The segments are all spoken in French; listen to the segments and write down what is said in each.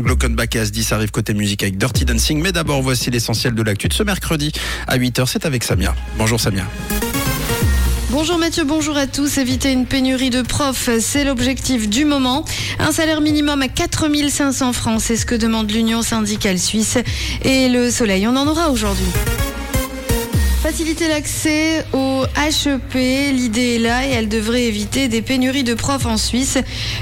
demain, Glockenbach et Asdi arrive côté musique avec Dirty Dancing. Mais d'abord, voici l'essentiel de l'actu de ce mercredi à 8h. C'est avec Samia. Bonjour Samia. Bonjour Mathieu, bonjour à tous. Éviter une pénurie de profs, c'est l'objectif du moment. Un salaire minimum à 4500 francs, c'est ce que demande l'Union syndicale suisse. Et le soleil, on en aura aujourd'hui. Faciliter l'accès au HEP, l'idée est là et elle devrait éviter des pénuries de profs en Suisse.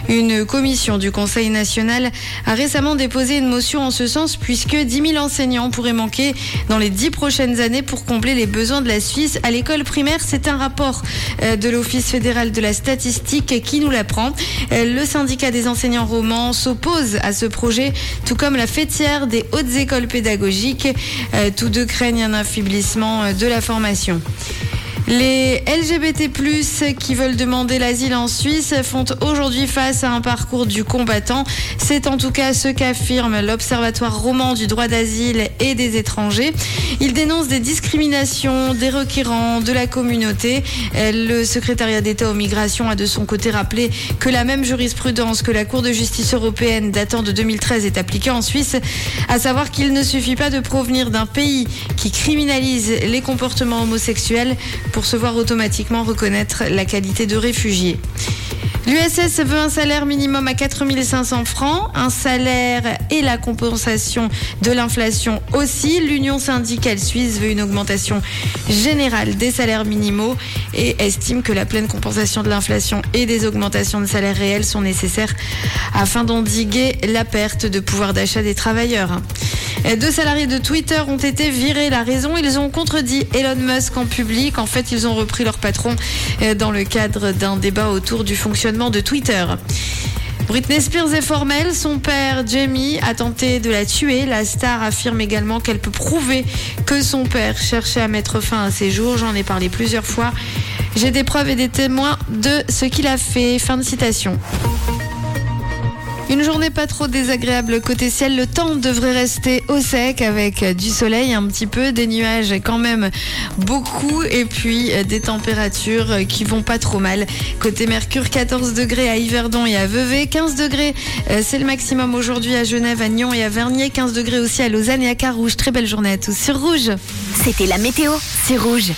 Une commission du Conseil national a récemment déposé une motion en ce sens puisque 10 000 enseignants pourraient manquer dans les 10 prochaines années pour combler les besoins de la Suisse à l'école primaire. C'est un rapport euh, de l'Office fédéral de la statistique qui nous l'apprend. Euh, le syndicat des enseignants romans s'oppose à ce projet, tout comme la fêtière des hautes écoles pédagogiques. Euh, tous deux craignent un affaiblissement de la formation. Les LGBT+, qui veulent demander l'asile en Suisse font aujourd'hui face à un parcours du combattant. C'est en tout cas ce qu'affirme l'Observatoire roman du droit d'asile et des étrangers. Il dénonce des discriminations des requérants de la communauté. Le secrétariat d'État aux migrations a de son côté rappelé que la même jurisprudence que la Cour de justice européenne datant de 2013 est appliquée en Suisse, à savoir qu'il ne suffit pas de provenir d'un pays qui criminalise les comportements homosexuels pour se voir automatiquement reconnaître la qualité de réfugié. L'USS veut un salaire minimum à 4500 francs, un salaire et la compensation de l'inflation aussi. L'Union syndicale suisse veut une augmentation générale des salaires minimaux et estime que la pleine compensation de l'inflation et des augmentations de salaires réels sont nécessaires afin d'endiguer la perte de pouvoir d'achat des travailleurs. Deux salariés de Twitter ont été virés. La raison, ils ont contredit Elon Musk en public. En fait, ils ont repris leur patron dans le cadre d'un débat autour du fonctionnement de Twitter. Britney Spears est formelle. Son père, Jamie, a tenté de la tuer. La star affirme également qu'elle peut prouver que son père cherchait à mettre fin à ses jours. J'en ai parlé plusieurs fois. J'ai des preuves et des témoins de ce qu'il a fait. Fin de citation. Une journée pas trop désagréable côté ciel. Le temps devrait rester au sec avec du soleil un petit peu, des nuages quand même beaucoup et puis des températures qui vont pas trop mal. Côté Mercure, 14 degrés à Yverdon et à Vevey, 15 degrés c'est le maximum aujourd'hui à Genève, à Nyon et à Vernier, 15 degrés aussi à Lausanne et à Carouge. Très belle journée à tous sur Rouge. C'était la météo, c'est Rouge.